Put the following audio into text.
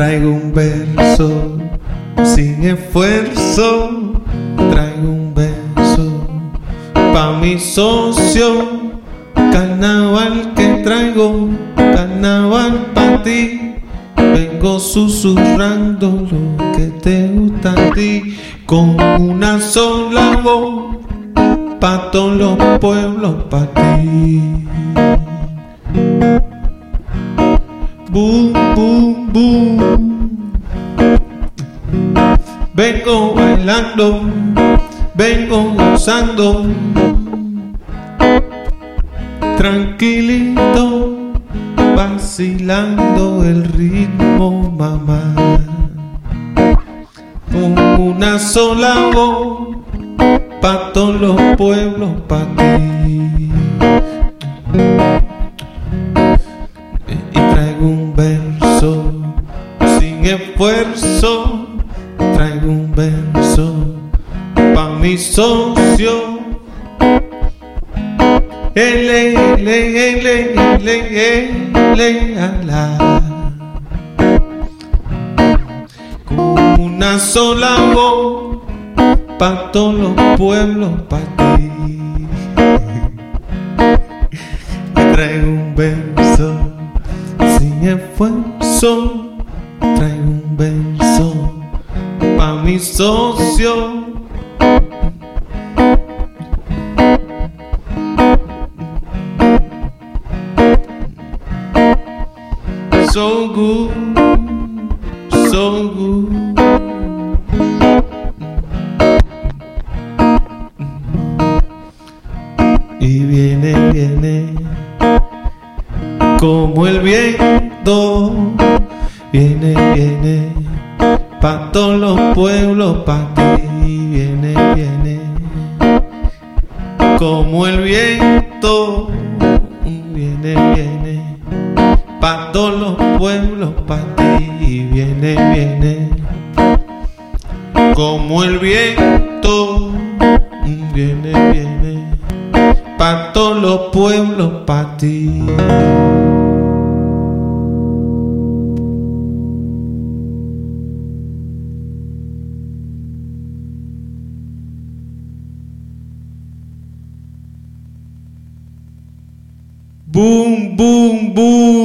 traigo un verso sin esfuerzo, traigo un verso pa' mi socio, carnaval que traigo, carnaval pa' ti, vengo susurrando lo que te gusta a ti, con una sola voz, pa' todos los pueblos, pa' ti. Vengo bailando, vengo gozando, tranquilito, vacilando el ritmo, mamá. Con una sola voz, pa' todos los pueblos, pa' ti. Y traigo un verso sin esfuerzo, mi socio. Ele, ele, ele, ele, ele, ala. Con una sola voz, pa' todos los pueblos, pa' ti. Traigo un verso sin esfuerzo, traigo un verso pa' mi socio. So good, so good. Y viene, viene como el viento. Viene, viene pa' todos los pueblos, pa' ti. Viene, viene como el viento. Viene, viene pa' todos los pueblos, pa' ti viene, viene como el viento viene, viene pa' todos los pueblos, pa' ti. Boom.